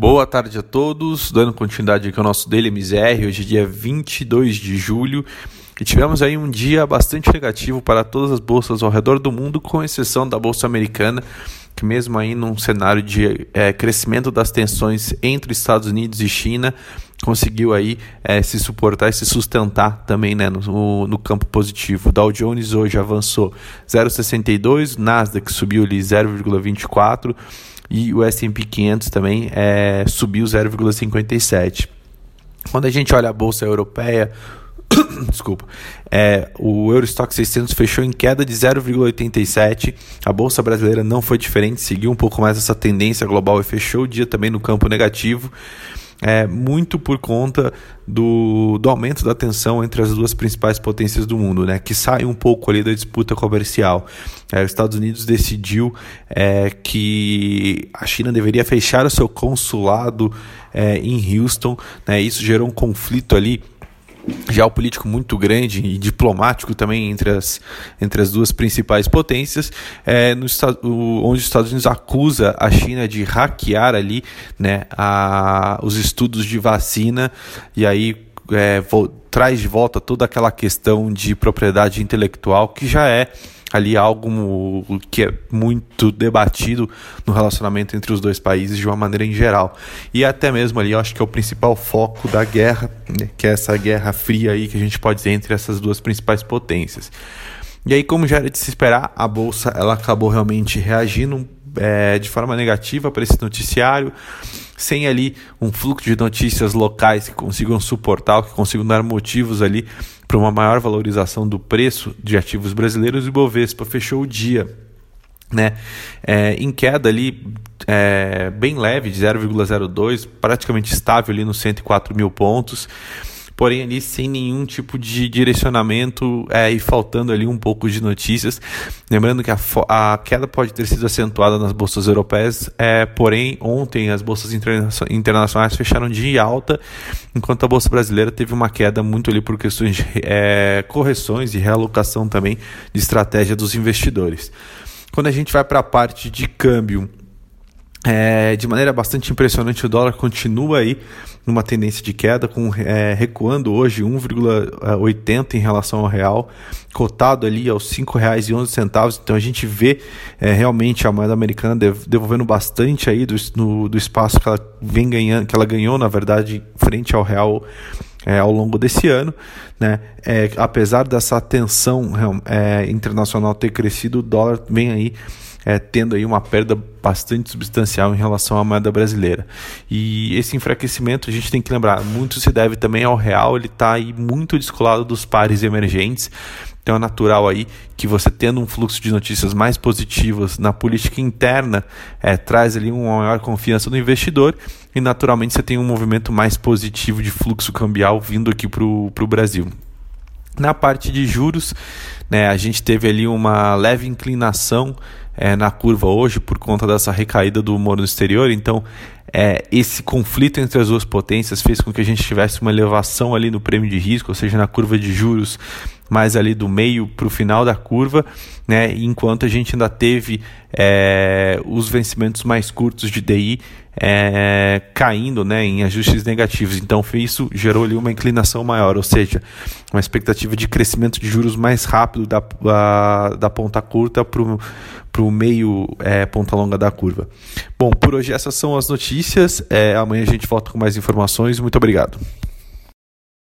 Boa tarde a todos, dando continuidade aqui ao nosso Daily MZR, hoje é dia 22 de julho, e tivemos aí um dia bastante negativo para todas as bolsas ao redor do mundo, com exceção da bolsa americana, que mesmo aí num cenário de é, crescimento das tensões entre Estados Unidos e China, conseguiu aí é, se suportar e se sustentar também né, no, no campo positivo. Dow Jones hoje avançou 0,62, Nasdaq subiu ali 0,24 e o S&P 500 também é, subiu 0,57. Quando a gente olha a bolsa europeia, desculpa, é, o Eurostock 600 fechou em queda de 0,87. A bolsa brasileira não foi diferente, seguiu um pouco mais essa tendência global e fechou o dia também no campo negativo é, muito por conta do, do aumento da tensão entre as duas principais potências do mundo, né, que sai um pouco ali da disputa comercial. É, os Estados Unidos decidiu é, que a China deveria fechar o seu consulado é, em Houston, né, isso gerou um conflito ali geopolítico muito grande e diplomático também entre as, entre as duas principais potências, é, no, onde os Estados Unidos acusa a China de hackear ali né, a, os estudos de vacina e aí é, traz de volta toda aquela questão de propriedade intelectual que já é ali algo que é muito debatido no relacionamento entre os dois países de uma maneira em geral. E até mesmo ali, eu acho que é o principal foco da guerra, né, que é essa guerra fria aí que a gente pode dizer entre essas duas principais potências. E aí, como já era de se esperar, a bolsa ela acabou realmente reagindo é, de forma negativa para esse noticiário, sem ali um fluxo de notícias locais que consigam suportar, que consigam dar motivos ali para uma maior valorização do preço de ativos brasileiros, o Bovespa fechou o dia né, é, em queda ali é, bem leve de 0,02, praticamente estável ali nos 104 mil pontos porém ali sem nenhum tipo de direcionamento é, e faltando ali um pouco de notícias. Lembrando que a, a queda pode ter sido acentuada nas bolsas europeias, é, porém ontem as bolsas interna internacionais fecharam de alta, enquanto a bolsa brasileira teve uma queda muito ali por questões de é, correções e realocação também de estratégia dos investidores. Quando a gente vai para a parte de câmbio, é, de maneira bastante impressionante, o dólar continua aí numa tendência de queda, com, é, recuando hoje 1,80 em relação ao real, cotado ali aos R$ 5,11. Então a gente vê é, realmente a moeda americana devolvendo bastante aí do, no, do espaço que ela vem ganhando, que ela ganhou, na verdade, frente ao real é, ao longo desse ano. Né? É, apesar dessa tensão é, internacional ter crescido, o dólar vem aí é, tendo aí uma perda bastante substancial em relação à moeda brasileira. E esse enfraquecimento a gente tem que lembrar, muito se deve também ao real, ele está aí muito descolado dos pares emergentes. Então é natural aí que você tendo um fluxo de notícias mais positivas na política interna é, traz ali uma maior confiança do investidor e naturalmente você tem um movimento mais positivo de fluxo cambial vindo aqui para o Brasil. Na parte de juros, né, a gente teve ali uma leve inclinação é, na curva hoje por conta dessa recaída do humor no exterior. Então, é, esse conflito entre as duas potências fez com que a gente tivesse uma elevação ali no prêmio de risco, ou seja, na curva de juros, mais ali do meio para o final da curva, né? enquanto a gente ainda teve é, os vencimentos mais curtos de DI é, caindo né, em ajustes negativos. Então, isso gerou ali uma inclinação maior, ou seja, uma expectativa de crescimento de juros mais rápido da, da, da ponta curta para o meio é, ponta longa da curva. Bom, por hoje essas são as notícias. É, amanhã a gente volta com mais informações. Muito obrigado.